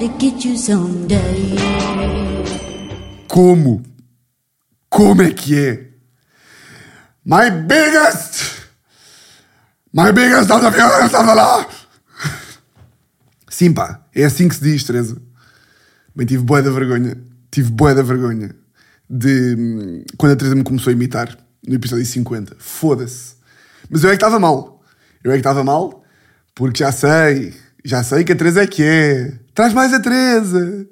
to get you someday. Como? Como é que é? My biggest! My biggest viewers of the law! Sim, pá, é assim que se diz, Teresa. Bem, tive boa da vergonha. Tive boa da vergonha de hum, quando a Teresa me começou a imitar no episódio 50. Foda-se. Mas eu é que estava mal. Eu é que estava mal porque já sei, já sei que a Teresa é que é. Traz mais a Teresa.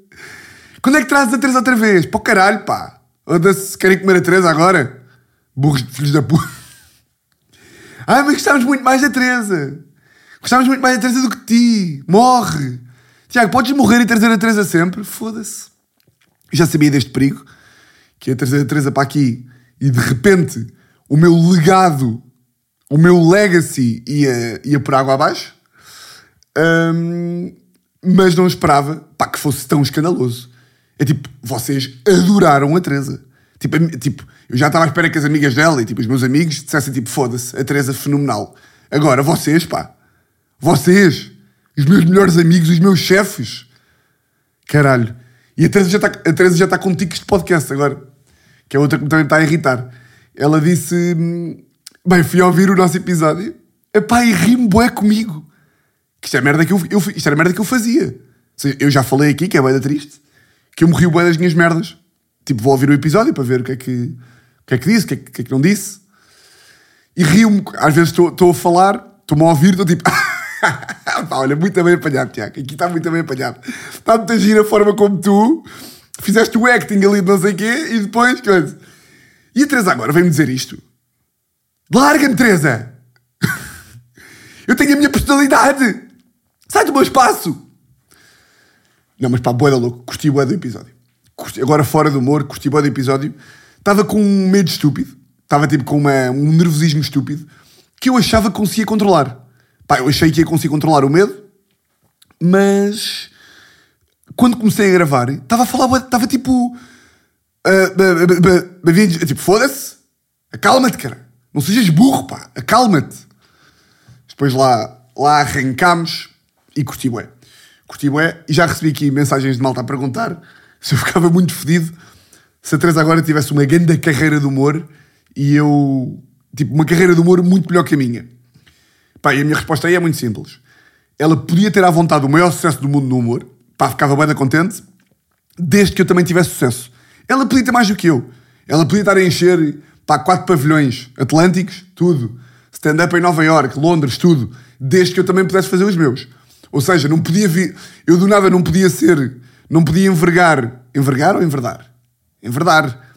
Quando é que trazes a Teresa outra vez? Pô caralho, pá. Oda-se, querem comer a Teresa agora? Burros de filhos da puta. Ai, mas gostávamos muito mais da Teresa. Gostávamos muito mais da Teresa do que ti. Morre. Tiago, podes morrer e trazer a Teresa sempre? Foda-se. Já sabia deste perigo. Que ia trazer a Teresa para aqui e de repente o meu legado, o meu legacy ia, ia por água abaixo. Hum, mas não esperava pá, que fosse tão escandaloso. É tipo, vocês adoraram a Teresa. Tipo, tipo eu já estava à espera que as amigas dela e tipo, os meus amigos dissessem tipo, foda-se, a Teresa fenomenal. Agora, vocês, pá, vocês, os meus melhores amigos, os meus chefes. Caralho. E a Teresa já está, a Teresa já está com tiques de podcast agora. Que é outra que me também está a irritar. Ela disse... hum, Bem, fui ouvir o nosso episódio. Epá, e bué comigo. Isto é merda que eu, eu, isto era merda que eu fazia. Seja, Eu já falei aqui, que é bué triste, que eu morri bué das minhas merdas. Tipo, vou ouvir o episódio para ver o que é que, o que, é que disse, o que é que, o que é que não disse. E rio-me. Às vezes estou a falar, estou-me a ouvir, estou tipo... Olha, muito bem apanhado, Tiago. Aqui está muito bem apanhado. Está muito a gira a forma como tu fizeste o acting ali de não sei o quê e depois... E a Teresa agora vem-me dizer isto. Larga-me, Teresa! Eu tenho a minha personalidade! Sai do meu espaço! Não, mas pá, boa da louco. Curti boa do episódio. Curti- agora fora do humor, curti boa do episódio. Estava com um medo estúpido. Estava tipo com uma- um nervosismo estúpido que eu achava que conseguia controlar. Pá, eu achei que ia conseguir controlar o medo, mas quando comecei a gravar, estava a falar, estava tipo. ba- tipo, foda-se, acalma-te, cara. Não sejas burro, pá, acalma-te. Depois lá, lá arrancámos e curti bué. Curti bué e já recebi aqui mensagens de malta a perguntar se eu ficava muito fedido se a Teresa agora tivesse uma grande carreira de humor e eu... Tipo, uma carreira de humor muito melhor que a minha. Pá, e a minha resposta aí é muito simples. Ela podia ter à vontade o maior sucesso do mundo no humor. Pá, ficava bem contente. Desde que eu também tivesse sucesso. Ela podia ter mais do que eu. Ela podia estar a encher, pá, quatro pavilhões atlânticos, tudo. Stand-up em Nova York, Londres, tudo. Desde que eu também pudesse fazer os meus. Ou seja, não podia vir... Eu do nada não podia ser... Não podia envergar... Envergar ou enverdar? Enverdar.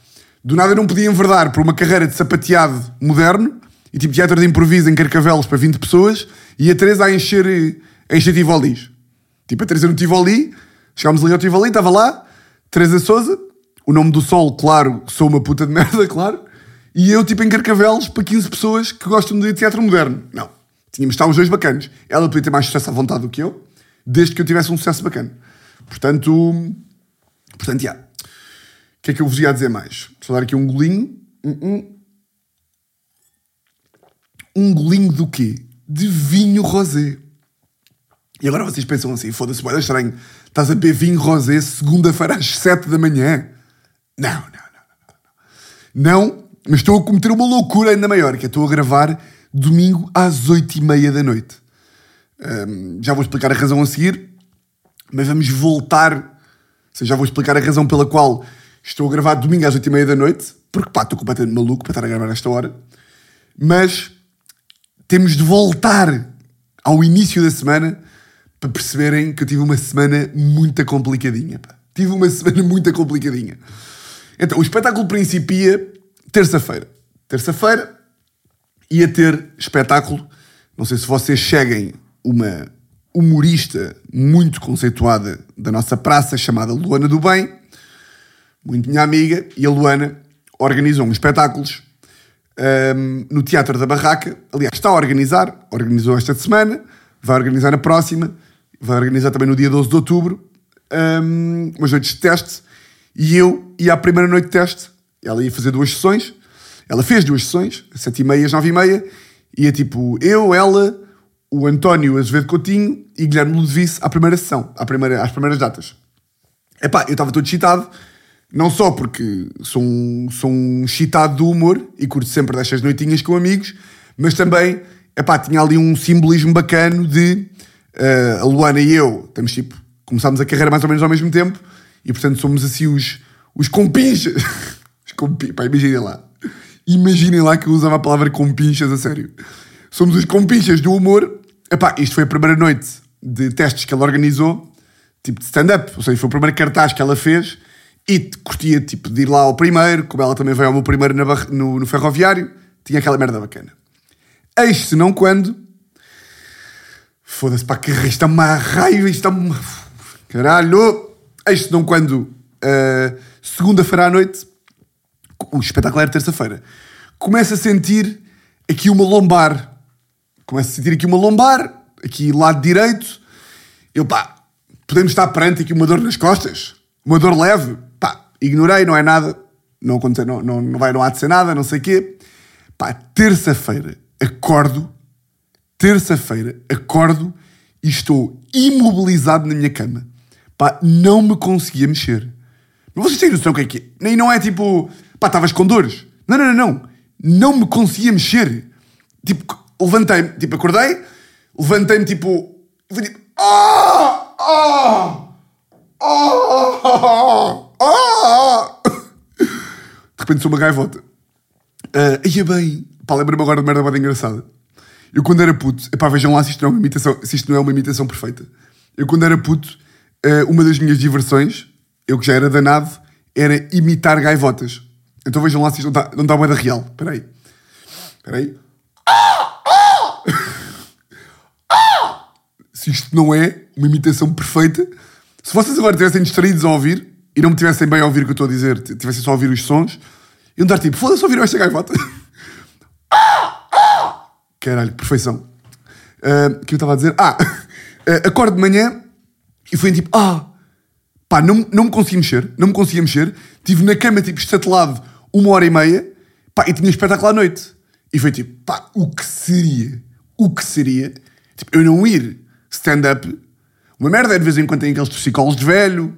Do nada não podia enverdar por uma carreira de sapateado moderno e tipo teatro de improviso em Carcavelos para 20 pessoas e a Teresa a encher, a encher Tivolis. Tipo, a Teresa no Tivoli, chegámos ali ao Tivoli, estava lá, Teresa Souza, o nome do sol, claro, sou uma puta de merda, claro, e eu tipo em Carcavelos para 15 pessoas que gostam de teatro moderno. Não. Tínhamos estar os dois bacanos. Ela podia ter mais sucesso à vontade do que eu, desde que eu tivesse um sucesso bacana. Portanto, portanto, já. O que é que eu vos ia dizer mais? Vou dar aqui um golinho. Hum, hum. Um golinho do quê? De vinho rosé. E agora vocês pensam assim, foda-se, boeda estranho. Estás a beber vinho rosé segunda-feira às 7 da manhã? Não, não, não, não. Não, Não, mas estou a cometer uma loucura ainda maior, que é estou a gravar domingo às 8 e meia da noite. Hum, já vou explicar a razão a seguir, mas vamos voltar. Ou seja, já vou explicar a razão pela qual estou a gravar domingo às 8 e meia da noite, porque pá, estou completamente maluco para estar a gravar nesta hora. Mas temos de voltar ao início da semana para perceberem que eu tive uma semana muito complicadinha. Pá. Tive uma semana muito complicadinha. Então, o espetáculo principia terça-feira. Terça-feira ia ter espetáculo. Não sei se vocês seguem uma humorista muito conceituada da nossa praça chamada Luana do Bem, muito minha amiga, e a Luana organizou uns espetáculos um, no Teatro da Barraca. Aliás, está a organizar, organizou esta semana, vai organizar na próxima, vai organizar também no dia 12 de outubro, um, umas noites de teste. E eu ia à primeira noite de teste. Ela ia fazer duas sessões. Ela fez duas sessões, sete e meia, às nove e meia. Ia tipo eu, ela, o António Azevedo Coutinho e Guilherme Ludovice à primeira sessão, à primeira, às primeiras datas. Epá, eu estava todo excitado, não só porque sou um, sou um excitado do humor e curto sempre destas noitinhas com amigos, mas também, epá, tinha ali um simbolismo bacano de uh, a Luana e eu, estamos tipo, começámos a carreira mais ou menos ao mesmo tempo e portanto somos assim os, os compinchas. os compi, pá, imaginem lá. Imaginem lá que eu usava a palavra compinchas a sério. Somos os compinchas do humor. Epá, isto foi a primeira noite de testes que ela organizou, tipo de stand-up. Ou seja, foi o primeiro cartaz que ela fez e curtia tipo, de ir lá ao primeiro, como ela também veio ao meu primeiro no, no ferroviário. Tinha aquela merda bacana. Eis se não quando. Foda-se, pá, que isto é uma raiva, isto é uma. Caralho! Eis se não quando. Uh, Segunda-feira à noite, o espetáculo era terça-feira. Começo a sentir aqui uma lombar. Começo a sentir aqui uma lombar, aqui lado direito. Eu, pá, podemos estar perante aqui uma dor nas costas? Uma dor leve? Pá, ignorei, não é nada. Não, aconteceu, não, não, não, vai, não há de ser nada, não sei o quê. Pá, terça-feira, acordo. Terça-feira, acordo e estou imobilizado na minha cama. Pá, não me conseguia mexer. Mas vocês têm noção o que é que é? Nem não é tipo, pá, estavas com dores. Não, não, não, não. Não me conseguia mexer. Tipo, levantei-me, tipo, acordei, levantei-me, tipo, tipo, ah, ah, ah, ah. De repente sou uma gaivota. Uh, ia bem, pá, lembro-me agora de merda bem engraçada. Eu quando era puto, epá, vejam lá se isto não é uma imitação, se isto não é uma imitação perfeita. Eu quando era puto, uh, uma das minhas diversões eu que já era danado, era imitar gaivotas. Então vejam lá se isto não está, não moeda real. Espera aí. Espera aí. Se isto não é uma imitação perfeita, se vocês agora estivessem distraídos a ouvir e não me tivessem bem a ouvir o que eu estou a dizer, tivessem só a ouvir os sons, iam dar tipo, foda-se, ouviram esta gaivota? Caralho, perfeição. Uh, o que eu estava a dizer? Ah, uh, acordo de manhã e foi tipo, ah, Pá, não, não me conseguia mexer, não me conseguia mexer. Estive na cama, tipo, estatelado uma hora e meia, pá, e tinha espetáculo à noite. E foi tipo, pá, o que seria? O que seria? Tipo, eu não ir stand-up. Uma merda é de vez em quando tem aqueles psicólogos de velho.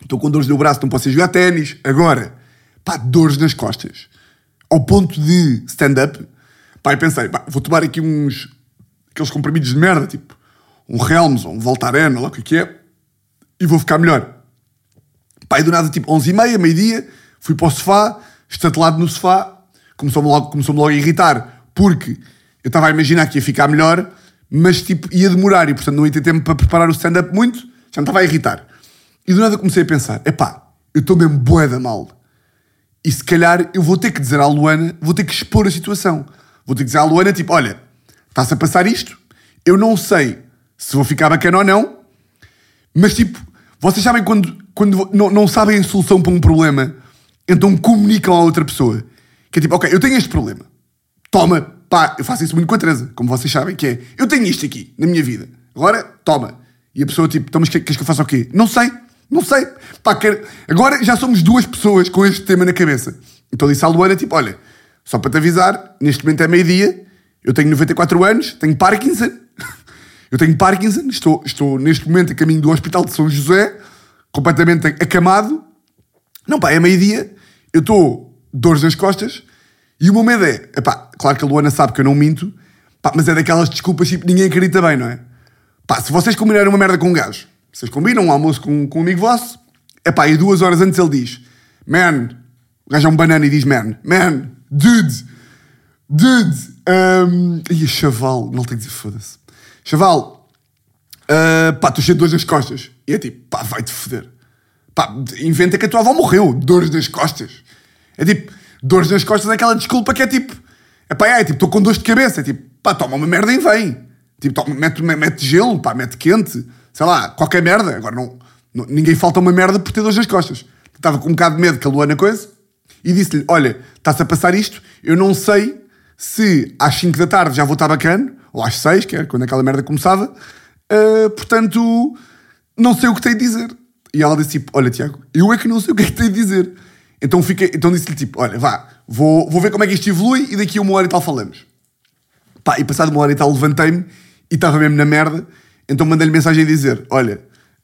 Estou com dores no braço, não posso ir jogar ténis. Agora, pá, dores nas costas. Ao ponto de stand-up. Pá, e pensei, pá, vou tomar aqui uns... Aqueles comprimidos de merda, tipo... Um Helms ou um Voltaren, ou lá o que é e vou ficar melhor. Pai, do nada, tipo 11h30, meio-dia, fui para o sofá, estatelado no sofá, começou-me logo, começou logo a irritar, porque eu estava a imaginar que ia ficar melhor, mas tipo, ia demorar e portanto não ia ter tempo para preparar o stand-up muito, já me estava a irritar. E do nada comecei a pensar, epá, eu estou mesmo boeda mal. E se calhar eu vou ter que dizer à Luana, vou ter que expor a situação. Vou ter que dizer à Luana, tipo, olha, está-se a passar isto, eu não sei se vou ficar bacana ou não, mas tipo, vocês sabem quando, quando não, não sabem a solução para um problema, então comunicam à outra pessoa. Que é tipo, ok, eu tenho este problema. Toma, pá, eu faço isso muito com a Teresa, como vocês sabem, que é, eu tenho isto aqui na minha vida. Agora, toma. E a pessoa tipo, então, mas queres que eu faça o quê? Não sei, não sei. Pá, quero... Agora já somos duas pessoas com este tema na cabeça. Então disse à Luana, tipo, olha, só para te avisar, neste momento é meio-dia, eu tenho 94 anos, tenho Parkinson, eu tenho Parkinson, estou, estou neste momento a caminho do Hospital de São José, completamente acamado. Não, pá, é meio-dia, eu estou dores nas costas e o meu medo é, epá, claro que a Luana sabe que eu não minto, pá, mas é daquelas desculpas tipo ninguém acredita bem, não é? Pá, se vocês combinarem uma merda com um gajo, vocês combinam um almoço com, com um amigo vosso, epá, e duas horas antes ele diz, man, o gajo é um banana e diz, man, man, dude, dude, um, e chaval, não tem que dizer foda-se. Chaval, uh, pá, estou cheio de dores nas costas. E é tipo, pá, vai-te foder. Pá, inventa que a tua avó morreu. Dores nas costas. É tipo, dores nas costas é aquela desculpa que é tipo, é pá, é, tipo, estou com dores de cabeça. É tipo, pá, toma uma merda e vem. Tipo, toma, mete, mete gelo, pá, mete quente. Sei lá, qualquer merda. Agora não, não ninguém falta uma merda por ter dores nas costas. Estava com um bocado de medo que a Luana coisa e disse-lhe: Olha, está-se a passar isto, eu não sei se às 5 da tarde já vou estar bacana ou às seis, que era quando aquela merda começava. Uh, portanto, não sei o que tenho de dizer. E ela disse tipo, olha Tiago, eu é que não sei o que é que tenho de dizer. Então, fiquei, então disse-lhe tipo, olha, vá, vou, vou ver como é que isto evolui e daqui a uma hora e tal falamos. Pá, e passado uma hora e tal levantei-me e estava mesmo na merda, então mandei-lhe mensagem a dizer: Olha,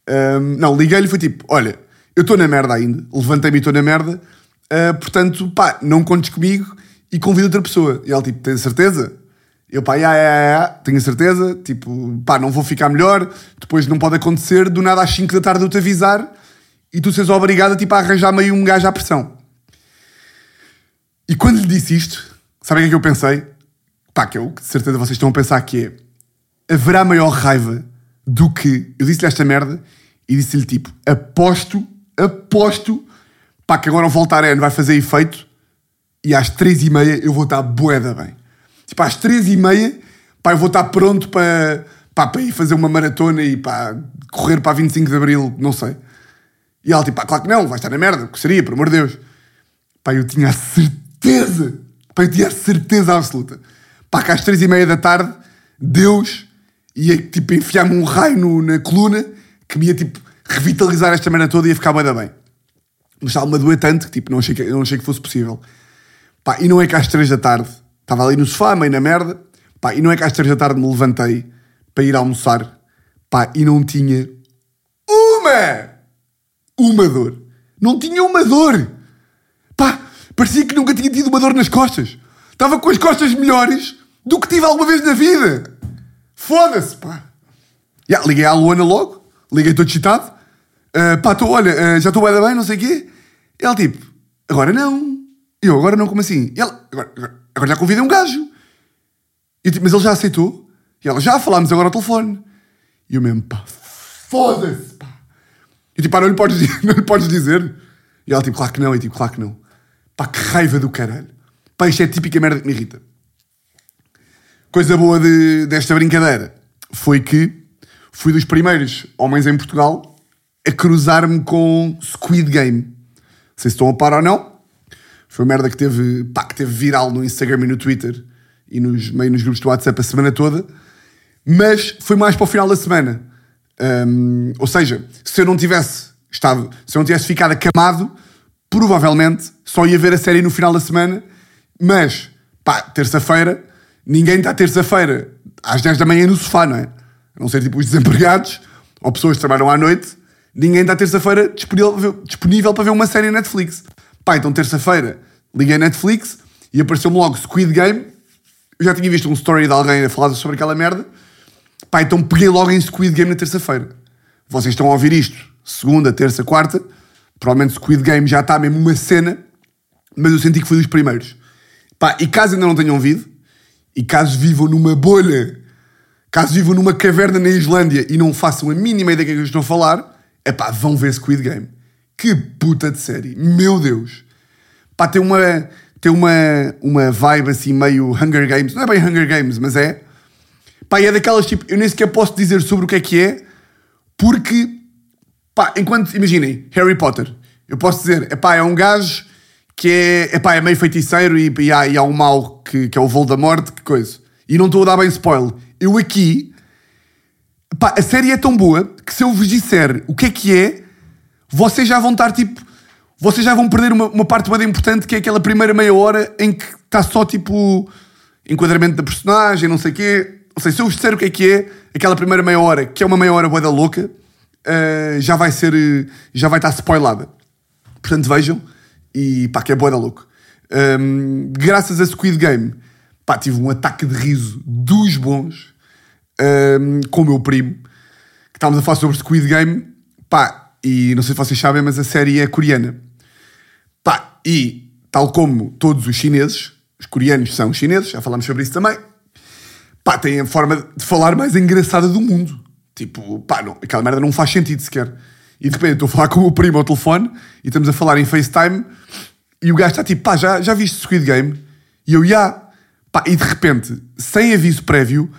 hum, não, liguei-lhe e foi tipo: Olha, eu estou na merda ainda, levantei-me e estou na merda, uh, portanto, pá, não contes comigo e convido outra pessoa. E ela, tipo, tem certeza? Eu, pá, ya, ya, ya, tenho certeza, tipo, pá, não vou ficar melhor, depois não pode acontecer, do nada às 5 da tarde eu te avisar e tu seres obrigada, tipo, a arranjar meio um gajo à pressão. E quando lhe disse isto, sabem o que é que eu pensei? Pá, que eu, de certeza vocês estão a pensar que é, haverá maior raiva do que, eu disse-lhe esta merda e disse-lhe, tipo, aposto, aposto, pá, que agora o Voltaren vai fazer efeito e às três e meia eu vou estar boeda bem. Tipo, às três e meia, pá, eu vou estar pronto para, pá, para ir fazer uma maratona e pá, correr para 25 de Abril, não sei. E ela, tipo, pá, claro que não, vai estar na merda, que seria, por amor de Deus. Pá, eu tinha a certeza, pá, eu tinha a certeza absoluta. Pá, que às três e meia da tarde, Deus ia, tipo, enfiar-me um raio no, na coluna que me ia, tipo, revitalizar esta merda toda e ia ficar bem da bem. Mas estava-me a doer tanto que, tipo, não achei que, não achei que fosse possível. Pá, e não é que às três da tarde Estava ali no sofá, meio na merda. Pá, e não é que às três da tarde me levantei para ir almoçar. Pá, e não tinha uma, uma dor. Não tinha uma dor. Pá, parecia que nunca tinha tido uma dor nas costas. Estava com as costas melhores do que tive alguma vez na vida. Foda-se, pá. Yeah, liguei à Luana logo. Liguei todo excitado. Uh, pá, olha, uh, já estou bem, bem, não sei o quê. Ela tipo, agora não. Eu, agora não, como assim? Ela, agora, agora, agora já convidei um gajo. Tipo, mas ele já aceitou? E ela, já falámos agora ao telefone. E eu mesmo, pá, foda-se, pá. E tipo, pá, não lhe, podes, não lhe podes dizer? E ela, tipo, claro que não. E tipo, claro que não. Pá, que raiva do caralho. Pá, isto é típica merda que me irrita. Coisa boa de, desta brincadeira foi que fui dos primeiros homens em Portugal a cruzar-me com Squid Game. Não sei se estão a par ou não. Foi uma merda que teve, pá, que teve viral no Instagram e no Twitter e nos, meio nos grupos do WhatsApp a semana toda. Mas foi mais para o final da semana. Um, ou seja, se eu não tivesse estado, se eu não tivesse ficado acamado, provavelmente só ia ver a série no final da semana. Mas, pá, terça-feira, ninguém está terça-feira às 10 da manhã no sofá, não é? A não ser tipo os desempregados ou pessoas que trabalham à noite, ninguém está terça-feira disponível, disponível para ver uma série Netflix. Pá, então terça-feira liguei a Netflix e apareceu-me logo Squid Game. Eu já tinha visto um story de alguém a falar sobre aquela merda. Pá, então peguei logo em Squid Game na terça-feira. Vocês estão a ouvir isto segunda, terça, quarta. Provavelmente Squid Game já está mesmo uma cena, mas eu senti que fui dos primeiros. Pá, e caso ainda não tenham ouvido, e caso vivam numa bolha, caso vivam numa caverna na Islândia e não façam a mínima ideia do que é eu estou a falar, é pá, vão ver Squid Game. Que puta de série. Meu Deus. Pá, tem uma, tem uma, uma vibe assim meio Hunger Games. Não é bem Hunger Games, mas é. Pá, é daquelas tipo. Eu nem sequer posso dizer sobre o que é que é, porque. Pá, enquanto. Imaginem, Harry Potter. Eu posso dizer, é pá, é um gajo que é. É pá, é meio feiticeiro e, e, há, e há um mal que, que é o Voldemort, que coisa. E não estou a dar bem spoiler. Eu aqui. Pá, a série é tão boa que se eu vos disser o que é que é vocês já vão estar tipo. Vocês já vem perder uma, uma parte bem importante que é aquela primeira meia hora em que está só tipo. enquadramento da personagem, não sei o quê. Ou seja, se eu vos disser o que é que é, aquela primeira meia hora, que é uma meia hora boa da louca, uh, já vai ser. já vai estar spoilada. Portanto, vejam. E pá, que é boa da louco. Um, graças a Squid Game, pá, tive um ataque de riso dos bons um, com o meu primo, que estávamos a falar sobre Squid Game, pá, e não sei se vocês sabem, mas a série é coreana. Pá, e tal como todos os chineses, os coreanos são chineses, já falámos sobre isso também, pá, têm a forma de falar mais engraçada do mundo. Tipo, pá, não, aquela merda não faz sentido sequer. E de repente estou a falar com o meu primo ao telefone e estamos a falar em FaceTime e o gajo está tipo, pá, já, já viste Squid Game? E eu, já. Pá, e de repente, sem aviso prévio,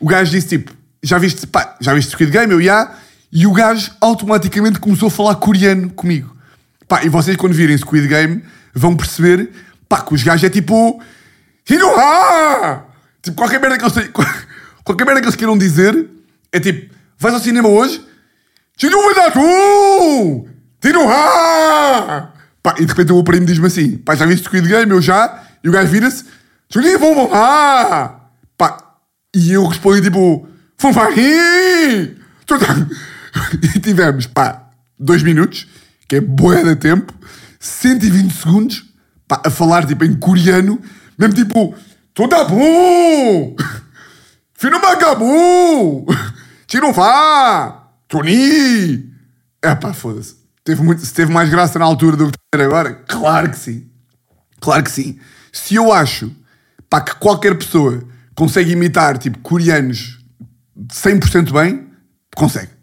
o gajo disse tipo, já viste, pá, já viste Squid Game? Eu, já. E o gajo automaticamente começou a falar coreano comigo. Pá, e vocês quando virem Squid Game vão perceber pá, que os gajos é tipo. Tipo, qualquer merda que eles, qualquer merda que eles queiram dizer é tipo: vais ao cinema hoje? Pá, e de repente o meu primo diz-me assim: pá, já viste Squid Game? Eu já. E o gajo vira-se: Pá, e eu respondo tipo: Fufahi! E tivemos, pá, dois minutos, que é boa de tempo, 120 segundos, pá, a falar tipo em coreano, mesmo tipo, tá bom! Filho magabu! Tira vá! Tony! É pá, foda-se. Teve muito, teve mais graça na altura do que ter agora? Claro que sim. Claro que sim. Se eu acho pá, que qualquer pessoa consegue imitar tipo coreanos 100% bem, consegue.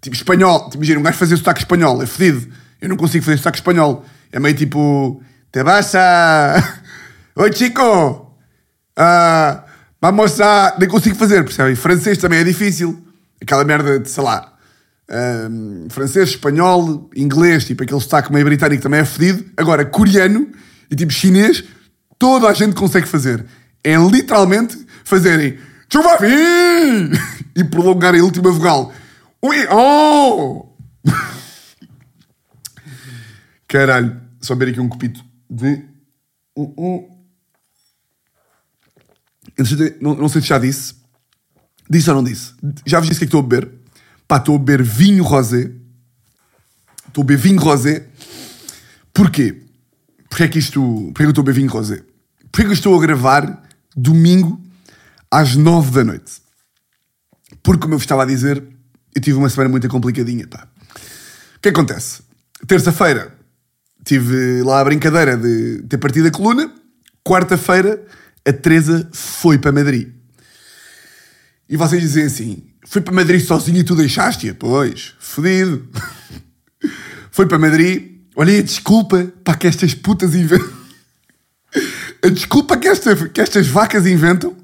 Tipo espanhol, tipo, imagina, um gajo fazer sotaque espanhol, é fedido. Eu não consigo fazer sotaque espanhol. É meio tipo, te vas a... Oi chico! Ah, vamos a... Nem consigo fazer, percebem? Francês também é difícil. Aquela merda de, sei lá, francês, espanhol, inglês, tipo aquele sotaque meio britânico também é fedido. Agora, coreano e tipo chinês, toda a gente consegue fazer. É literalmente fazerem Chuvavi! e prolongarem a última vogal. Ui, oh! Caralho, só ver aqui um copito de. Uh, uh. Não, não sei se já disse. Disse ou não disse? Já vos disse o que é que estou a beber? Pá, estou a beber vinho rosé. Estou a beber vinho rosé. Porquê? Porquê é que isto... Porquê é que eu estou a beber vinho rosé? Porquê é que eu estou a gravar domingo às nove da noite? Porque, como eu vos estava a dizer, eu tive uma semana muito complicadinha, pá. O que acontece? Terça-feira tive lá a brincadeira de ter partido a coluna. Quarta-feira a Teresa foi para Madrid. E vocês dizem assim: foi para Madrid sozinho e tu deixaste-a? Pois, fodido. foi para Madrid. Olha, a desculpa para que estas putas inventam. A desculpa que, esta, que estas vacas inventam.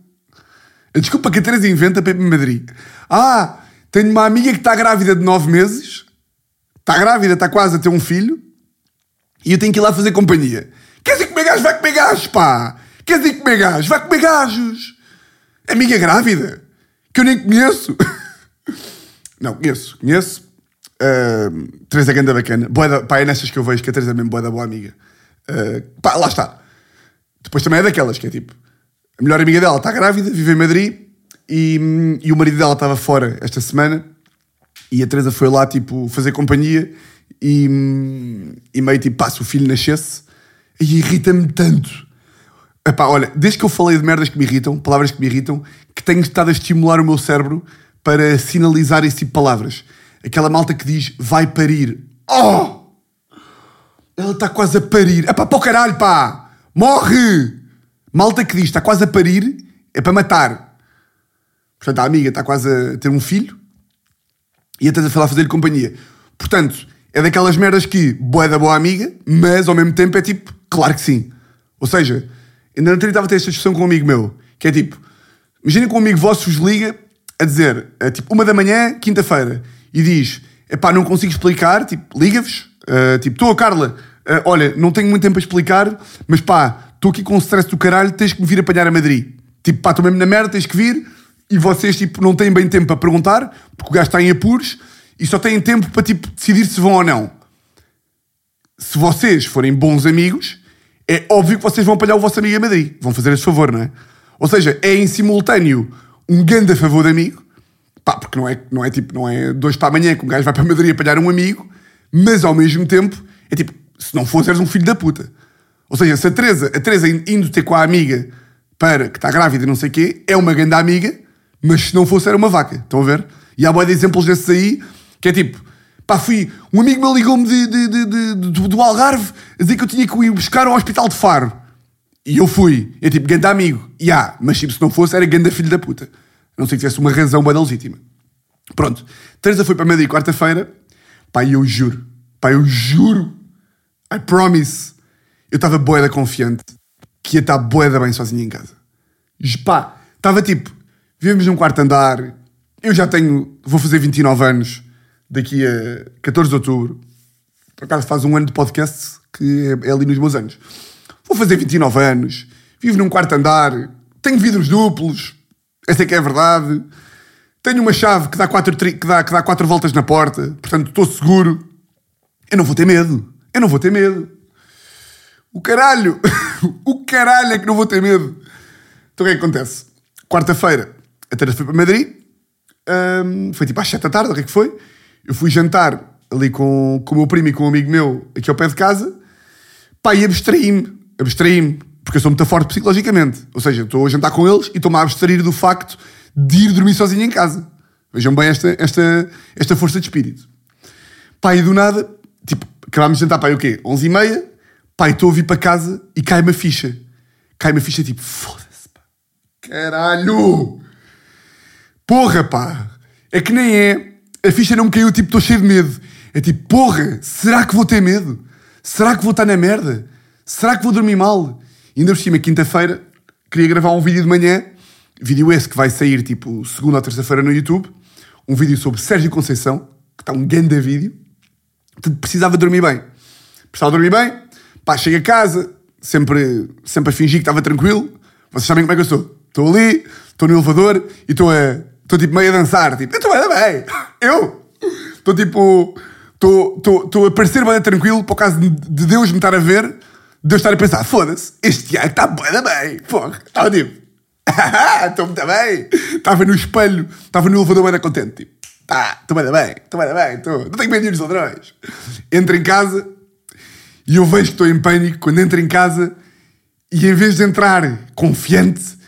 A desculpa que a Teresa inventa para ir para Madrid. Ah, tenho uma amiga que está grávida de nove meses. Está grávida, está quase a ter um filho. E eu tenho que ir lá fazer companhia. Quer dizer comer gajos? Vai comer gajos, pá! Quer dizer comer gajos? Vai comer gajos! Amiga grávida? que eu nem conheço. não, conheço, conheço. Uh, Teresa Ganda bacana. Boa pá, é nessas que eu vejo que a Teresa é mesmo boa da boa amiga. Uh, pá, lá está. Depois também é daquelas que é tipo, a melhor amiga dela está grávida, vive em Madrid e, e o marido dela estava fora esta semana e a Teresa foi lá tipo fazer companhia e, e meio tipo, pá, se o filho nascesse e irrita-me tanto Epá, olha, desde que eu falei de merdas que me irritam, palavras que me irritam, que tenho estado a estimular o meu cérebro para sinalizar esse tipo de palavras. Aquela malta que diz vai parir. Oh! Ela está quase a parir. Epá, para o caralho, pá! Morre! Malta que diz está quase a parir é para matar. Portanto, a amiga está quase a ter um filho e a falar fazer-lhe companhia. Portanto, é daquelas merdas que boa da boa amiga, mas ao mesmo tempo é tipo, claro que sim. Ou seja, Ainda não estava a ter esta discussão com um amigo meu, que é tipo, imaginem que um amigo vosso vos liga a dizer, a, tipo, uma da manhã, quinta-feira, e diz, epá, não consigo explicar, tipo, liga-vos, uh, tipo, estou a Carla, uh, olha, não tenho muito tempo a explicar, mas pá, estou aqui com um stress do caralho, tens que me vir apanhar a Madrid. Tipo, pá, estou mesmo na merda, tens que vir, e vocês, tipo, não têm bem tempo para perguntar, porque o gajo está em apuros, e só têm tempo para, tipo, decidir se vão ou não. Se vocês forem bons amigos, é óbvio que vocês vão apanhar o vosso amigo a Madrid. Vão fazer esse favor, não é? Ou seja, é em simultâneo um grande favor de amigo, pá, porque não é, não é tipo, não é dois para amanhã que um gajo vai para Madrid apanhar um amigo, mas ao mesmo tempo é tipo, se não fosse, eres um filho da puta. Ou seja, se a Teresa, a Teresa indo ter com a amiga para que está grávida e não sei o quê, é uma grande amiga, mas se não fosse, era uma vaca. Estão a ver? E há boa de exemplos desses aí, que é tipo, Pá, fui. Um amigo meu ligou-me de, de, de, de, do Algarve a dizer que eu tinha que ir buscar ao hospital de Faro. E eu fui. É tipo, ganda amigo. E ah, mas tipo, se não fosse, era ganda filho da puta. A não sei que tivesse uma razão bem legítima. Pronto. Teresa foi para Madrid quarta-feira. Pá, eu juro. Pá, eu juro. I promise. Eu estava boeda confiante que ia estar boeda bem sozinho em casa. Pá, estava tipo, vivemos num quarto andar. Eu já tenho, vou fazer 29 anos daqui a 14 de outubro. Por acaso faz um ano de podcast que é, ali nos meus anos. Vou fazer 29 anos, vivo num quarto andar, tenho vidros duplos, essa é que é a verdade. Tenho uma chave que dá quatro, que dá, que dá quatro voltas na porta, portanto estou seguro. Eu não vou ter medo. Eu não vou ter medo. O caralho! o caralho é que não vou ter medo. Então o que é que acontece? Quarta-feira, a Teresa foi para Madrid, Ahm, foi tipo às 7 da tarde, o que é que foi? Eu fui jantar ali com, com o meu primo e com um amigo meu aqui ao pé de casa. Pá, e abstraí-me. Abstraí-me. Porque eu sou muito forte psicologicamente. Ou seja, estou a jantar com eles e estou-me a abstrair do facto de ir dormir sozinho em casa. Vejam bem esta, esta, esta força de espírito. Pá, e do nada, tipo, acabámos de jantar, pá, e o quê? 11 e meia. Pá, estou a vir para casa e cai-me a ficha. Cai-me a ficha tipo, foda-se, pá. Caralho! Porra, pá! É que nem é. A ficha não me caiu, tipo, estou cheio de medo. É tipo, porra, será que vou ter medo? Será que vou estar na merda? Será que vou dormir mal? E ainda por cima, quinta-feira, queria gravar um vídeo de manhã. Vídeo esse que vai sair, tipo, segunda ou terça-feira no YouTube. Um vídeo sobre Sérgio Conceição, que está um grande vídeo. Precisava dormir bem. Precisava dormir bem. Pá, chego a casa, sempre, sempre a fingir que estava tranquilo. Vocês sabem como é que eu sou. Estou ali, estou no elevador e estou a... Estou tipo meio a dançar. Tipo, eu estou bem, bem. Eu? Estou tipo... Estou- a parecer bem tranquilo por causa de de Deus me estar a ver. De eu estar a pensar, foda-se, este Tiago está bem, bem. Porra, estava tipo... Estou muito bem. Estava no espelho, estava no elevador bem contente. Tipo, tá, estou bem, bem, estou bem, bem, estou. Não tenho medo nos ladrões. Entro em casa e eu vejo que estou em pânico quando entro em casa e em vez de entrar confiante,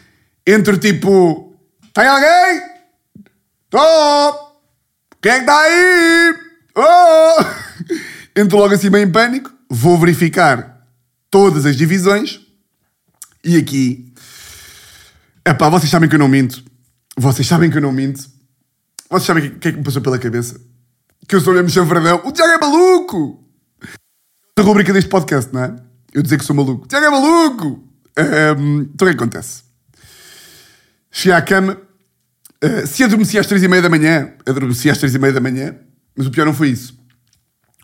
entro tipo: Tem alguém? Estou! Quem é que está aí? Oh! Entro logo assim bem em pânico, vou verificar todas as divisões e aqui. Epá, vocês sabem que eu não minto. Vocês sabem que eu não minto. Vocês sabem o que, que é que me passou pela cabeça? Que eu sou mesmo chanfradão. O Tiago é maluco! A rubrica deste podcast, não é? Eu dizer que sou maluco. Tiago é maluco! Ahm, então o que é que acontece? Cheguei à cama. Ah, se adormeci às três e meia da manhã, adormeci às três e meia da manhã, mas o pior não foi isso.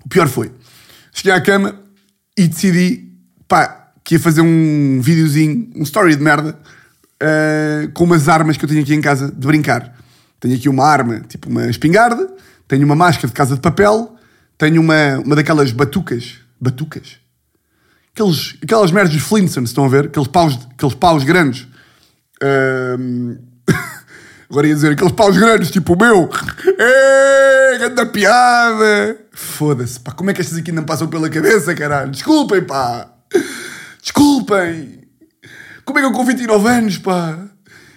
O pior foi, cheguei à cama e decidi, pá, que ia fazer um videozinho, um story de merda, ah, com umas armas que eu tenho aqui em casa de brincar. Tenho aqui uma arma, tipo uma espingarda, tenho uma máscara de casa de papel, tenho uma, uma daquelas batucas. Batucas? Aqueles, aquelas merdas dos Flintstones, estão a ver? Aqueles paus, aqueles paus grandes. Ahm, Agora ia dizer aqueles paus grandes, tipo o meu. Êêê, grande piada. Foda-se, pá. Como é que estas aqui não passam pela cabeça, caralho? Desculpem, pá. Desculpem. Como é que eu com 29 anos, pá?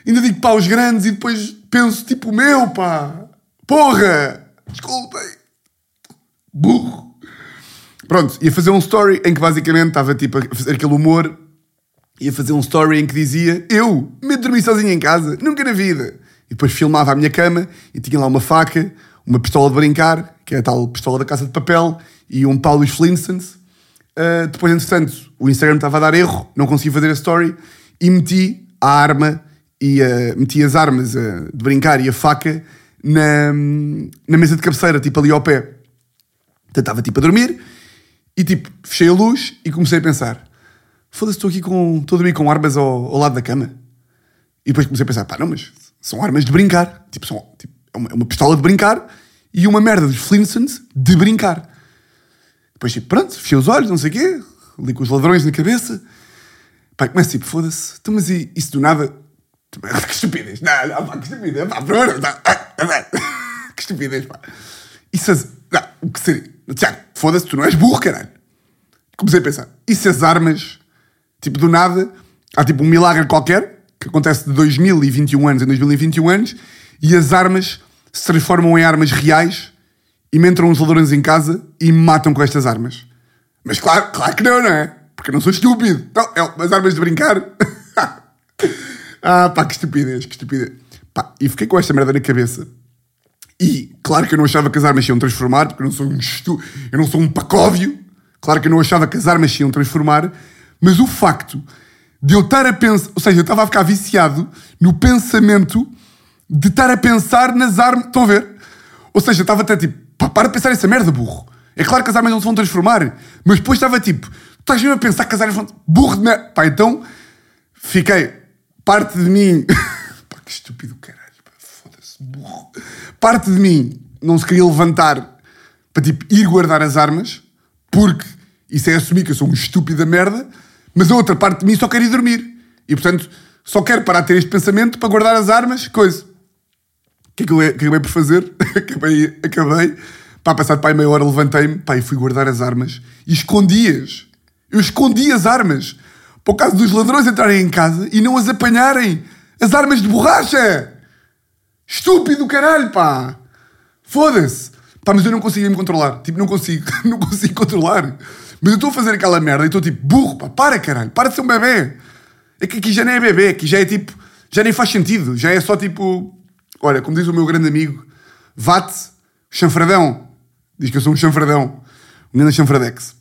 Ainda digo paus grandes e depois penso tipo o meu, pá. Porra. Desculpem. Burro. Pronto, ia fazer um story em que basicamente estava tipo a fazer aquele humor. Ia fazer um story em que dizia eu, medo de dormir sozinho em casa, nunca na vida. Depois filmava a minha cama e tinha lá uma faca, uma pistola de brincar, que é a tal pistola da casa de papel, e um pau dos Flintstones. Uh, depois, entretanto, o Instagram estava a dar erro, não consegui fazer a story, e meti a arma, e uh, meti as armas uh, de brincar e a faca na, na mesa de cabeceira, tipo ali ao pé. Portanto, estava tipo a dormir, e tipo, fechei a luz e comecei a pensar: foda-se, estou aqui com. Estou a dormir com armas ao, ao lado da cama. E depois comecei a pensar: pá, não, mas são armas de brincar. Tipo, são, tipo, é, uma, é uma pistola de brincar e uma merda dos Flintstones de brincar. Depois, tipo, pronto, fechei os olhos, não sei o quê, ali com os ladrões na cabeça. Pá, começa tipo, foda-se, então, mas isso do nada. Que estupidez, não, não, pá, que estupidez, pá, primeiro, não, que estupidez, pá. Isso, não, o que seria? Tiago, foda-se, tu não és burro, caralho. Comecei a pensar, e se as armas, tipo, do nada, há tipo um milagre qualquer, que acontece de 2021 anos em 2021 anos, e as armas se transformam em armas reais e entram uns ladrões em casa e me matam com estas armas. Mas claro, claro que não, não é? Porque eu não sou estúpido. Não, é umas armas de brincar. ah, pá, que estupidez, que estupidez. Pá, e fiquei com esta merda na cabeça. E claro que eu não achava que as armas iam transformar, porque eu não sou um estu... eu não sou um pacóvio. Claro que eu não achava que as armas iam transformar, mas o facto de eu estar a pensar, ou seja, eu estava a ficar viciado no pensamento de estar a pensar nas armas. Estão a ver? Ou seja, estava até tipo, pá, para de pensar essa merda, burro. É claro que as armas não se vão transformar, mas depois estava tipo, tu estás mesmo a pensar que as armas vão. Burro de merda. Pá, então fiquei, parte de mim. pá, que estúpido caralho, foda-se, burro. Parte de mim não se queria levantar para tipo ir guardar as armas, porque isso é assumir que eu sou um estúpido da merda, mas a outra parte de mim só quer ir dormir. E portanto, só quero parar de ter este pensamento para guardar as armas, coisa. que é que eu acabei por fazer? acabei, acabei, pá, passado pá, meia hora levantei-me, pá, e fui guardar as armas e escondi-as. Eu escondi as armas para o caso dos ladrões entrarem em casa e não as apanharem. As armas de borracha! Estúpido caralho, pá! Foda-se! Pá, mas eu não consigo me controlar. Tipo, não consigo. não consigo controlar. Mas eu estou a fazer aquela merda e estou tipo, burro, pá, para caralho, para de ser um bebê. É que aqui já nem é bebê, aqui já é tipo, já nem faz sentido. Já é só tipo, olha, como diz o meu grande amigo, vate, chanfradão. Diz que eu sou um chanfradão. Um grande chanfradex.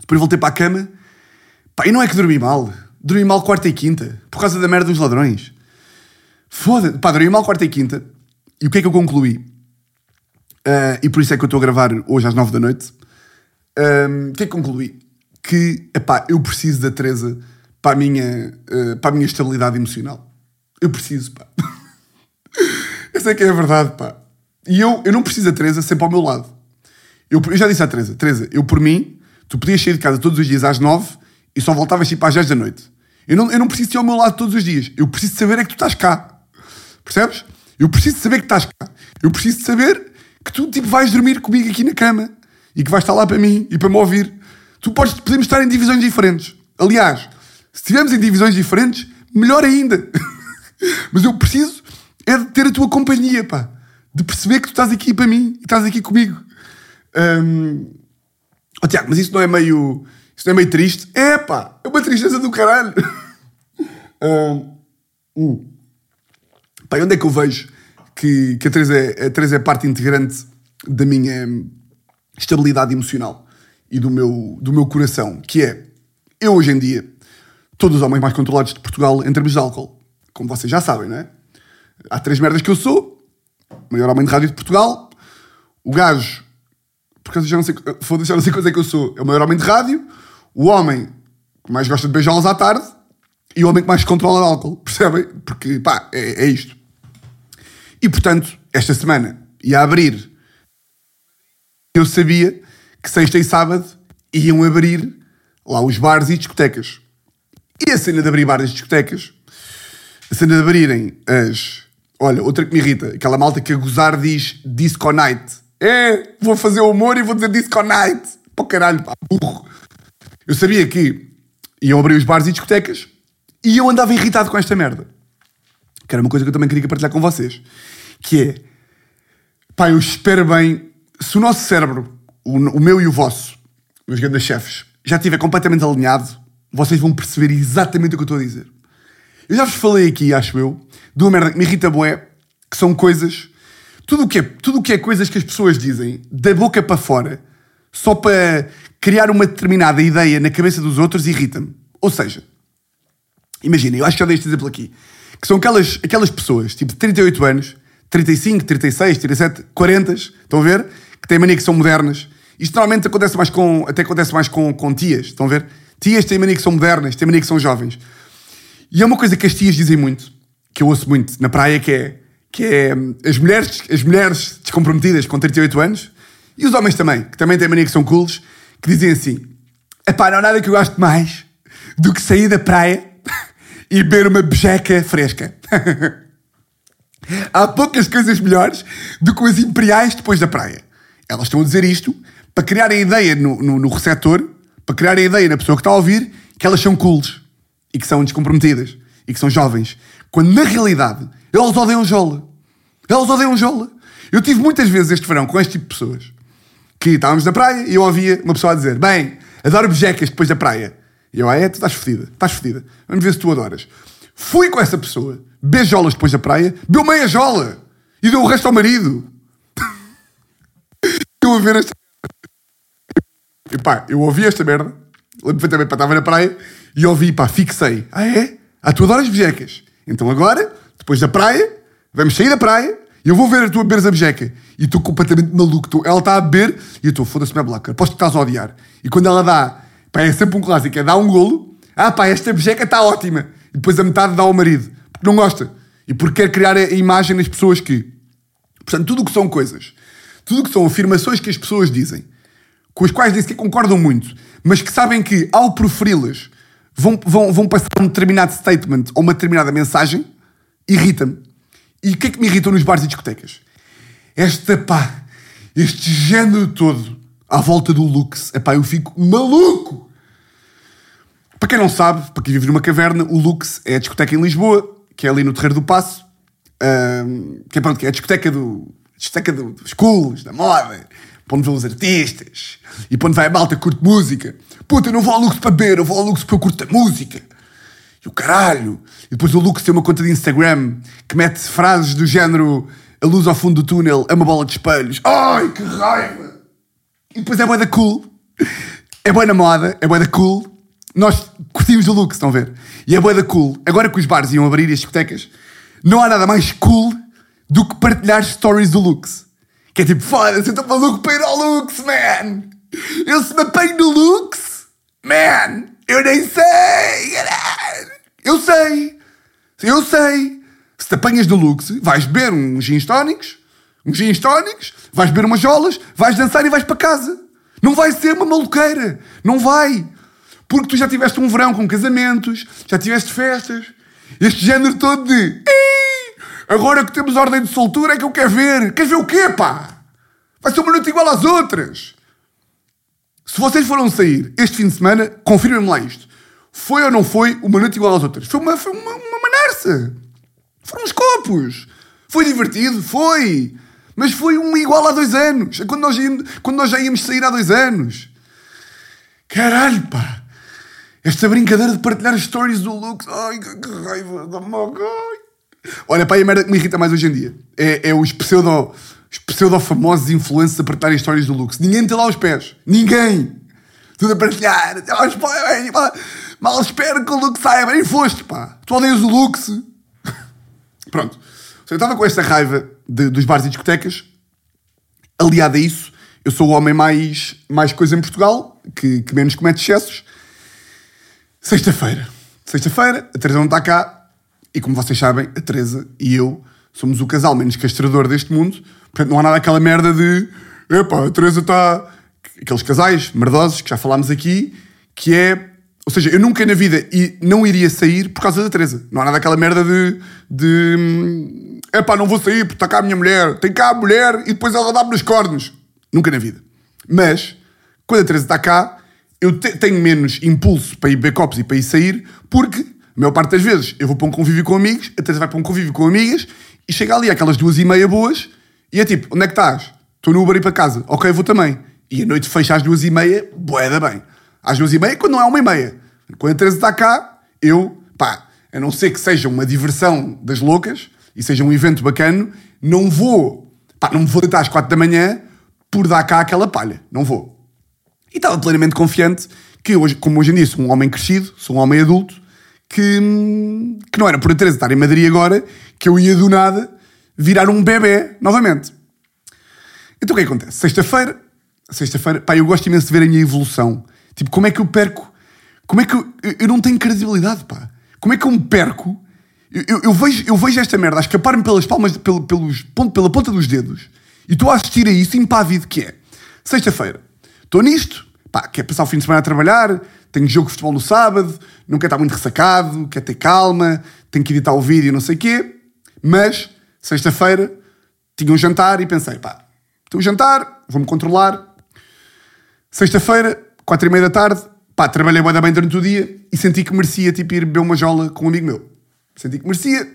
Depois voltei para a cama. Pá, e não é que dormi mal. Dormi mal quarta e quinta. Por causa da merda dos ladrões. Foda-se. Pá, dormi mal quarta e quinta. E o que é que eu concluí? Uh, e por isso é que eu estou a gravar hoje às nove da noite. Um, o que é que concluí? Que, epá, eu preciso da Teresa para a minha, uh, para a minha estabilidade emocional. Eu preciso, pá. Essa é que é a verdade, pá. E eu, eu não preciso da Teresa sempre ao meu lado. Eu, eu já disse à Teresa, Teresa, eu por mim, tu podias sair de casa todos os dias às nove e só voltavas tipo às dez da noite. Eu não, eu não preciso ir ao meu lado todos os dias. Eu preciso saber é que tu estás cá. Percebes? Eu preciso saber que estás cá. Eu preciso saber que tu tipo, vais dormir comigo aqui na cama e que vais estar lá para mim e para me ouvir. Tu podes, podemos estar em divisões diferentes. Aliás, se estivermos em divisões diferentes, melhor ainda. Mas eu preciso é de ter a tua companhia, pá. De perceber que tu estás aqui para mim e estás aqui comigo. Um... Oh, Tiago, mas isso não é meio. Isso não é meio triste? É, pá. É uma tristeza do caralho. um... Uh. Pá, onde é que eu vejo que, que a, Teresa é, a Teresa é parte integrante da minha estabilidade emocional e do meu, do meu coração, que é, eu hoje em dia, todos os homens mais controlados de Portugal em termos de álcool, como vocês já sabem, não é? Há três merdas que eu sou, maior homem de rádio de Portugal, o gajo, porque já não sei, foda-se, já não sei coisa é que eu sou, é o maior homem de rádio, o homem que mais gosta de beijá-los à tarde e o homem que mais controla o álcool, percebem? Porque, pá, é, é isto. E, portanto, esta semana ia abrir eu sabia que sexta e sábado iam abrir lá os bares e discotecas. E a cena de abrir bares e discotecas, a cena de abrirem as. Olha, outra que me irrita, aquela malta que a gozar diz Disco Night. É, vou fazer humor e vou dizer Disco Night. Pô caralho, pá, burro. Eu sabia que iam abrir os bares e discotecas e eu andava irritado com esta merda. Que era uma coisa que eu também queria partilhar com vocês. Que é, pá, eu espero bem se o nosso cérebro, o, o meu e o vosso, meus grandes chefes, já estiver completamente alinhado, vocês vão perceber exatamente o que eu estou a dizer. Eu já vos falei aqui, acho eu, de uma merda que me irrita bué, que são coisas... Tudo o que é, tudo o que é coisas que as pessoas dizem da boca para fora, só para criar uma determinada ideia na cabeça dos outros, irrita-me. Ou seja, imaginem, eu acho que já dei este exemplo aqui, que são aquelas, aquelas pessoas, tipo de 38 anos, 35, 36, 37, 40, estão a ver? que têm mania que são modernas. Isto normalmente acontece mais com, até acontece mais com, com tias, estão a ver? Tias têm mania que são modernas, têm mania que são jovens. E é uma coisa que as tias dizem muito, que eu ouço muito na praia, que é, que é as, mulheres, as mulheres descomprometidas com 38 anos, e os homens também, que também têm mania que são cools, que dizem assim, epá, não há nada que eu gosto mais do que sair da praia e beber uma bejeca fresca. há poucas coisas melhores do que as imperiais depois da praia. Elas estão a dizer isto para criar a ideia no, no, no receptor, para criar a ideia na pessoa que está a ouvir, que elas são cools e que são descomprometidas e que são jovens. Quando na realidade elas odeiam jola. Elas odeiam jola. Eu tive muitas vezes este verão com este tipo de pessoas que estávamos na praia e eu ouvia uma pessoa a dizer: Bem, adoro bejecas depois da praia. E eu, ah, é, tu estás fodida, estás fodida. Vamos ver se tu adoras. Fui com essa pessoa, beijolas depois da praia, deu meia jola e deu o resto ao marido eu a ver esta e pá, eu ouvi esta merda, lembro perfeitamente, pá, na praia e ouvi, pá, fixei. Ah, é? Ah, tu adoras bejecas. Então agora, depois da praia, vamos sair da praia e eu vou ver a tua beberes a bejeca. E estou completamente maluco. Ela está a beber e eu estou, foda-se, minha blaca, aposto que estás a odiar. E quando ela dá, pá, é sempre um clássico, é dá um golo, ah, pá, esta bejeca está ótima. E depois a metade dá ao marido, porque não gosta. E porque quer criar a imagem nas pessoas que. Portanto, tudo o que são coisas tudo o que são afirmações que as pessoas dizem, com as quais nem sequer concordam muito, mas que sabem que ao proferi-las vão, vão, vão passar um determinado statement ou uma determinada mensagem, irrita-me. E o que é que me irritou nos bares e discotecas? Esta pá, este género todo à volta do Lux. Epá, eu fico maluco! Para quem não sabe, para quem vive numa caverna, o Lux é a discoteca em Lisboa, que é ali no Terreiro do Passo, um, que, é, pronto, que é a discoteca, do, discoteca do, dos cools, da moda, para onde vão os artistas, e para onde vai a malta que curte música. Puta, eu não vou ao Lux para beber, eu vou ao Lux porque eu curto a música. E o caralho! E depois o Lux tem uma conta de Instagram que mete frases do género a luz ao fundo do túnel é uma bola de espelhos. Ai, que raiva! E depois é boa da cool. É boa na moda, é boa da cool. Nós curtimos o look, estão a ver? E é boa da cool. Agora que os bares iam abrir e as discotecas, não há nada mais cool do que partilhar stories do Lux. Que é tipo, foda-se, eu estou maluco para ir ao Lux, man! Eu se me apanho no Lux, man! Eu nem sei! Eu sei! Eu sei! Se te apanhas no Lux, vais beber uns gins tónicos, uns gins tónicos, vais beber umas jolas, vais dançar e vais para casa. Não vai ser uma maluqueira. Não vai. Porque tu já tiveste um verão com casamentos, já tiveste festas. Este género todo de. "Ih, Agora que temos ordem de soltura é que eu quero ver. Queres ver o quê, pá? Vai ser uma noite igual às outras. Se vocês foram sair este fim de semana, confirmem-me lá isto. Foi ou não foi uma noite igual às outras? Foi uma, foi uma, uma manarça. Foram uns copos. Foi divertido? Foi. Mas foi um igual há dois anos. Quando nós, íamos, quando nós já íamos sair há dois anos. Caralho, pá. Esta brincadeira de partilhar stories do Lux. Ai, que, raiva. da moca. Olha, pá, e a merda que me irrita mais hoje em dia é, é os pseudo, os pseudo-famosos influencers a partilharem histórias do Lux. Ninguém tem lá os pés. Ninguém. Tudo a partilhar. Mal espero que o Lux saia. Bem foste, pá. Tu odeias o Lux. Pronto. Eu estava com esta raiva de- dos bares e discotecas. Aliado a isso, eu sou o homem mais, mais coisa em Portugal, que, que menos comete excessos. Sexta-feira. Sexta-feira, a Teresa não está cá. E como vocês sabem, a Teresa e eu somos o casal menos castrador deste mundo. Portanto, não há nada aquela merda de... Epá, a Teresa está... Aqueles casais merdosos que já falámos aqui, que é... Ou seja, eu nunca na vida não iria sair por causa da Teresa. Não há nada aquela merda de... de Epá, não vou sair porque está cá a minha mulher. Tem cá a mulher e depois ela dá-me nos cornos. Nunca na vida. Mas, quando a Teresa está cá, eu te- tenho menos impulso para ir beber copos e para ir sair, porque, a maior parte das vezes, eu vou para um convívio com amigos, a Teresa vai para um convívio com amigas, e chega ali aquelas duas e meia boas, e é tipo, onde é que estás? Estou no Uber e para casa. Ok, vou também. E a noite fecha às duas e meia, boeda bem. Às duas e meia, quando não é uma e meia. Quando a Teresa está cá, eu, pá, a não ser que seja uma diversão das loucas, e seja um evento bacano, não vou, pá, não me vou deitar às quatro da manhã por dar cá aquela palha. Não vou. E estava plenamente confiante que, hoje, como hoje em dia sou um homem crescido, sou um homem adulto, que, que não era por Teresa estar em Madrid agora que eu ia do nada virar um bebê novamente. Então o que é que acontece? Sexta-feira, sexta-feira, pá, eu gosto imenso de ver a minha evolução. Tipo, como é que eu perco? Como é que eu, eu, não tenho credibilidade, pá? Como é que eu me perco? Eu, eu- eu vejo, eu vejo esta merda a escapar-me pelas palmas, pelo, pelos, pela ponta dos dedos e estou a assistir a isso impávido que é. Sexta-feira, estou nisto, pá, quer passar o fim de semana a trabalhar, tenho jogo de futebol no sábado, não quero estar muito ressacado, quero ter calma, tenho que editar o vídeo, não sei o quê, mas sexta-feira tinha um jantar e pensei, pá, tenho um jantar, vou-me controlar, Sexta-feira, quatro e meia da tarde, pá, trabalhei da bem durante o dia e senti que merecia, tipo, ir beber uma jola com um amigo meu. Senti que merecia.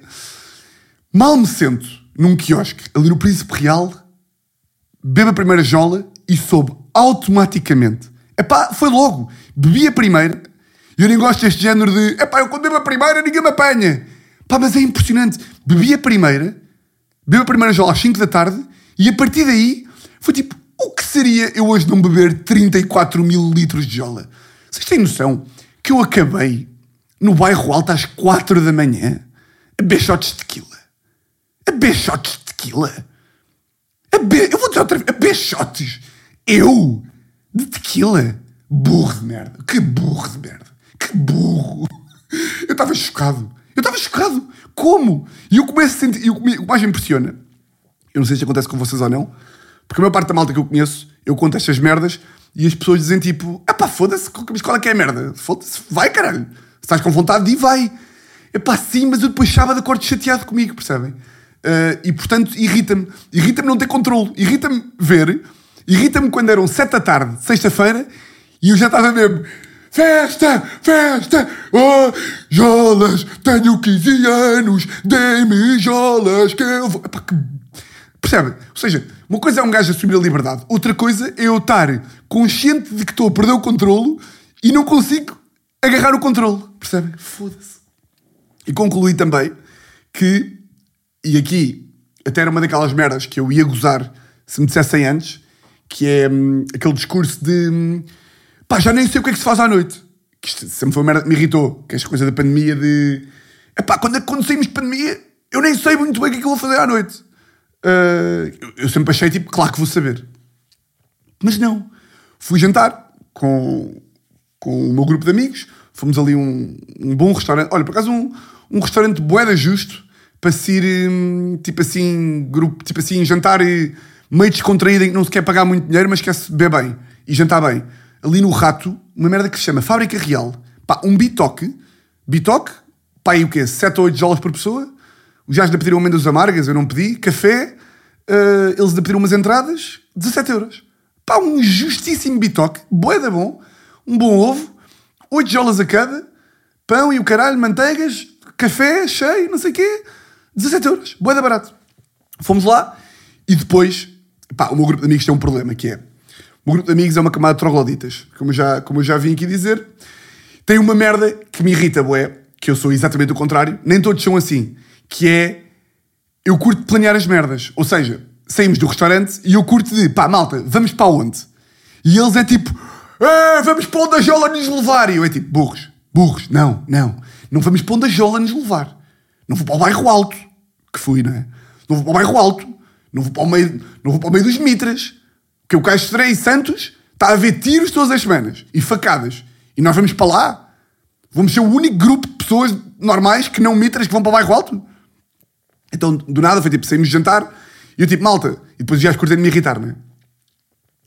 Mal me sento num quiosque, ali no Príncipe Real, bebo a primeira jola e soube automaticamente. Epá, foi logo. Bebi a primeira e eu nem gosto deste género de epá, eu quando bebo a primeira ninguém me apanha. Pá, mas é impressionante. Bebi a primeira, bebo a primeira jola às 5 da tarde e a partir daí foi tipo, o que seria eu hoje não beber 34 mil litros de jola? Vocês têm noção que eu acabei no bairro alto às 4 da manhã a shots de tequila? A shots de tequila? A be... Eu vou dizer outra vez, a shots? Eu? De tequila? Burro de merda. Que burro de merda. Que burro. Eu estava chocado. Eu estava chocado. Como? E eu começo a sentir... E o que mais me impressiona, eu não sei se acontece com vocês ou não, porque a maior parte da malta que eu conheço, eu conto estas merdas e as pessoas dizem tipo, ah pá, foda-se, mas qual é que é a merda? Foda-se, vai caralho. Se estás com vontade de ir, vai. É pá, sim, mas eu depois sábado acordo chateado comigo, percebem? Uh, e portanto, irrita-me. Irrita-me não ter controle. Irrita-me ver. Irrita-me quando eram sete da tarde, sexta-feira, e eu já estava mesmo. Festa, festa, oh, jolas, tenho 15 anos, dê-me jolas que eu vou. Epá, que... Percebe? Ou seja, uma coisa é um gajo assumir a liberdade, outra coisa é eu estar consciente de que estou a perder o controlo e não consigo agarrar o controle. Percebem? Foda-se. E concluí também que, e aqui até era uma daquelas merdas que eu ia gozar se me dissessem antes, que é hum, aquele discurso de hum, pá, já nem sei o que é que se faz à noite. Que isto sempre foi uma merda que me irritou, que é esta coisa da pandemia de pá, quando, quando saímos de pandemia, eu nem sei muito bem o que é que eu vou fazer à noite. Uh, eu, eu sempre achei tipo, claro que vou saber. Mas não. Fui jantar com, com o meu grupo de amigos, fomos ali um, um bom restaurante. Olha, por acaso um, um restaurante boeda justo para se ir, hum, tipo assim, grupo, tipo assim, jantar meio descontraído em que não se quer pagar muito dinheiro, mas quer-se beber bem e jantar bem. Ali no Rato, uma merda que se chama Fábrica Real. Pá, um bitoque. Bitoque, pá, e o quê? 7 ou 8 dólares por pessoa. Os gajos ainda pediram amêndoas amargas, eu não pedi. Café, uh, eles ainda pediram umas entradas, 17 euros. Pá, um justíssimo bitoque, boeda bom, um bom ovo, 8 jolas a cada, pão e o caralho, manteigas, café cheio, não sei o quê, 17 euros, boeda barato. Fomos lá e depois, pá, o meu grupo de amigos tem um problema, que é, o meu grupo de amigos é uma camada de trogloditas, como eu já, como já vim aqui dizer, tem uma merda que me irrita, boé, que eu sou exatamente o contrário, nem todos são assim, que é, eu curto planear as merdas, ou seja, saímos do restaurante e eu curto de, pá, malta, vamos para onde? E eles é tipo, ah, vamos para onde a Jola nos levar. E eu é tipo, burros, burros, não, não. Não vamos para onde a Jola nos levar. Não vou para o bairro alto, que fui, não é? Não vou para o bairro alto, não vou para o meio, não vou para o meio dos mitras. Que o Caixo em Santos está a ver tiros todas as semanas e facadas. E nós vamos para lá. Vamos ser o único grupo de pessoas normais que não mitras que vão para o bairro alto. Então, do nada, foi tipo, saímos jantar e eu tipo, malta, e depois já escutei de me irritar, não é?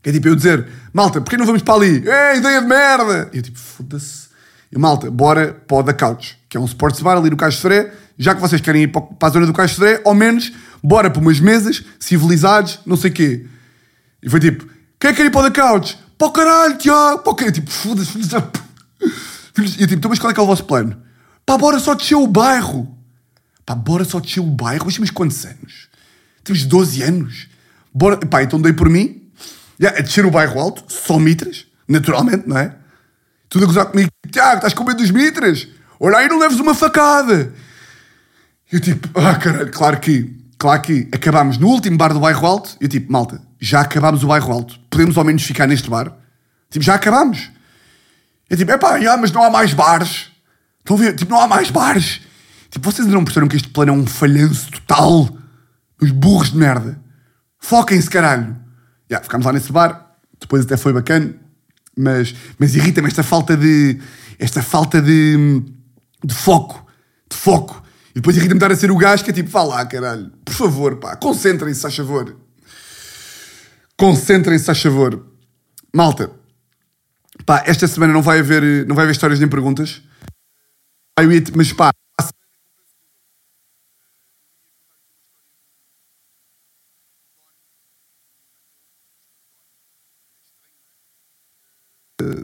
Que é tipo eu dizer, malta, porquê não vamos para ali? Ei, ideia de merda! E eu tipo, foda-se. E malta, bora para o da Couch, que é um sports bar ali no Fré, já que vocês querem ir para a zona do Caixo de Fré, ao menos, bora para umas mesas, civilizados, não sei o quê. E foi tipo, quem é que quer ir para o da Couch? Para o caralho, Tiago! Para o quê? Tipo, foda-se, filhos da... E eu tipo, então mas qual é que é o vosso plano? Pá, bora só descer o bairro. Pá, bora só descer o bairro. Mas temos quantos anos? Temos 12 anos. Bora... Pá, então dei por mim. A descer o bairro alto, só mitras, naturalmente, não é? Tudo a gozar comigo. Tiago, estás com medo dos mitras? Olha aí, não leves uma facada. Eu tipo, ah caralho, claro que, claro que acabámos no último bar do bairro alto. Eu tipo, malta, já acabámos o bairro alto. Podemos ao menos ficar neste bar? Tipo, já acabámos. Eu tipo, epá, yeah, mas não há mais bares. Estão a ver? Tipo, não há mais bares. Tipo, vocês não perceberam que este plano é um falhanço total? Os burros de merda. Foquem-se, caralho. Yeah, ficámos lá nesse bar. Depois até foi bacana. Mas, mas irrita-me esta falta de... Esta falta de... De foco. De foco. E depois irrita-me estar a ser o gajo que é tipo, vá lá, caralho. Por favor, pá. Concentrem-se, faz favor. Concentrem-se, faz favor. Malta. Pá, esta semana não vai haver, não vai haver histórias nem perguntas. Mas pá,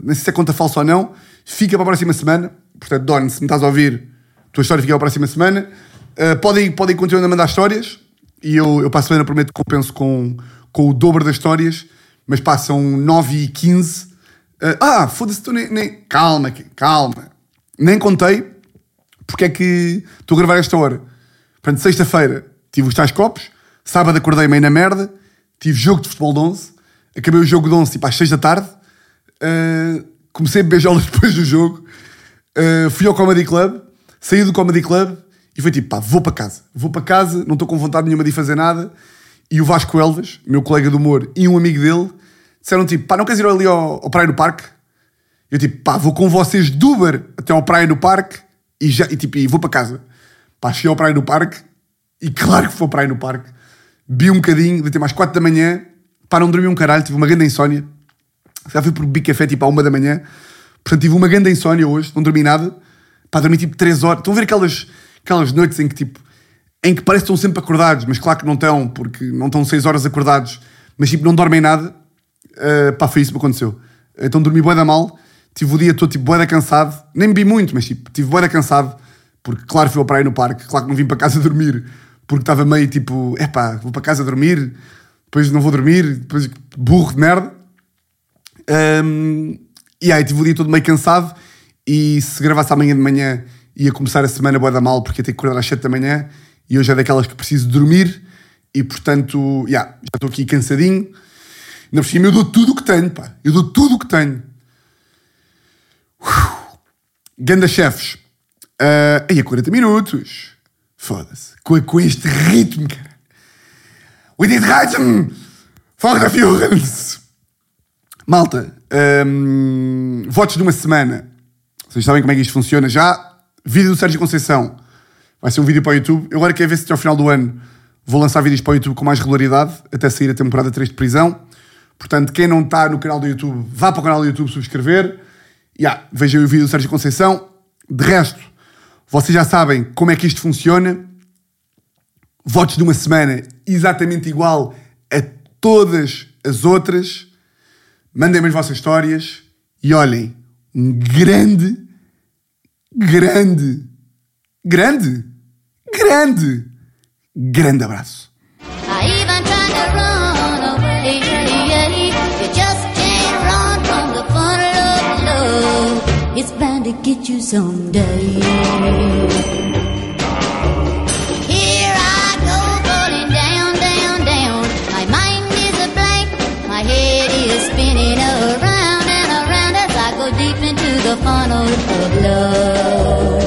nem sei se é conta falsa ou não, fica para a próxima semana. Portanto, Don, se me estás a ouvir, tua história fica para a próxima semana. Uh, podem, podem continuar a mandar histórias e eu, eu para a semana prometo que compenso com, com o dobro das histórias, mas passam 9 e 15. Uh, ah, foda-se, tu nem, nem. Calma, calma. Nem contei porque é que estou a gravar esta hora. Portanto, sexta-feira tive os tais copos, sábado acordei meio na merda, tive jogo de futebol de 11, acabei o jogo de 11 tipo às 6 da tarde Uh, comecei a beijá-las depois do jogo. Uh, fui ao Comedy Club, saí do Comedy Club e foi tipo, pá, vou para casa. Vou para casa, não estou com vontade nenhuma de fazer nada. E o Vasco Elvas, meu colega de humor, e um amigo dele, disseram tipo, pá, não queres ir ali ao, ao Praia no Parque? Eu tipo, pá, vou com vocês de Uber até ao Praia no Parque e, já, e, tipo, e vou para casa. Pá, cheguei ao Praia no Parque e claro que foi ao Praia no Parque. Vi um bocadinho, de ter mais 4 da manhã, pá, não dormi um caralho, tive uma grande insónia. Já fui por bico café tipo à uma da manhã. Portanto, tive uma grande insónia hoje, não dormi nada. Pá, dormi tipo 3 horas. Estão a ver aquelas, aquelas noites em que tipo em que parece que estão sempre acordados, mas claro que não estão, porque não estão 6 horas acordados, mas tipo, não dormem nada. Uh, pá, foi isso que me aconteceu. Então dormi bué da mal, tive o dia todo tipo bué da cansado, nem bebi muito, mas tipo, tive bué da cansado, porque claro fui ao praia no parque, claro que não vim para casa dormir, porque estava meio tipo, é pá, vou para casa dormir, depois não vou dormir, depois burro de merda. Um, e aí tive o dia todo meio cansado e se gravasse amanhã de manhã ia começar a semana boa da mal porque ia ter que acordar às 7 da manhã e hoje é daquelas que preciso dormir e portanto, yeah, já estou aqui cansadinho. Por cima eu dou tudo o que tenho, pá. Eu dou tudo o que tenho. Ganda chefes. Uh, aí a 40 minutos. Foda-se. Com, com este ritmo, cara. We did rhythm for the. Malta, um, votos de uma semana. Vocês sabem como é que isto funciona já. Vídeo do Sérgio Conceição. Vai ser um vídeo para o YouTube. Eu agora quero ver se até ao final do ano vou lançar vídeos para o YouTube com mais regularidade, até sair a temporada 3 de prisão. Portanto, quem não está no canal do YouTube, vá para o canal do YouTube subscrever. Yeah, vejam o vídeo do Sérgio Conceição. De resto, vocês já sabem como é que isto funciona. Votos de uma semana exatamente igual a todas as outras. Mandem-me as vossas histórias e olhem, grande, grande, grande, grande, grande abraço. It's bound to get you someday. Here I the funnel of love.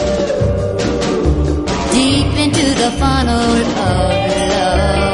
Deep into the funnel of love.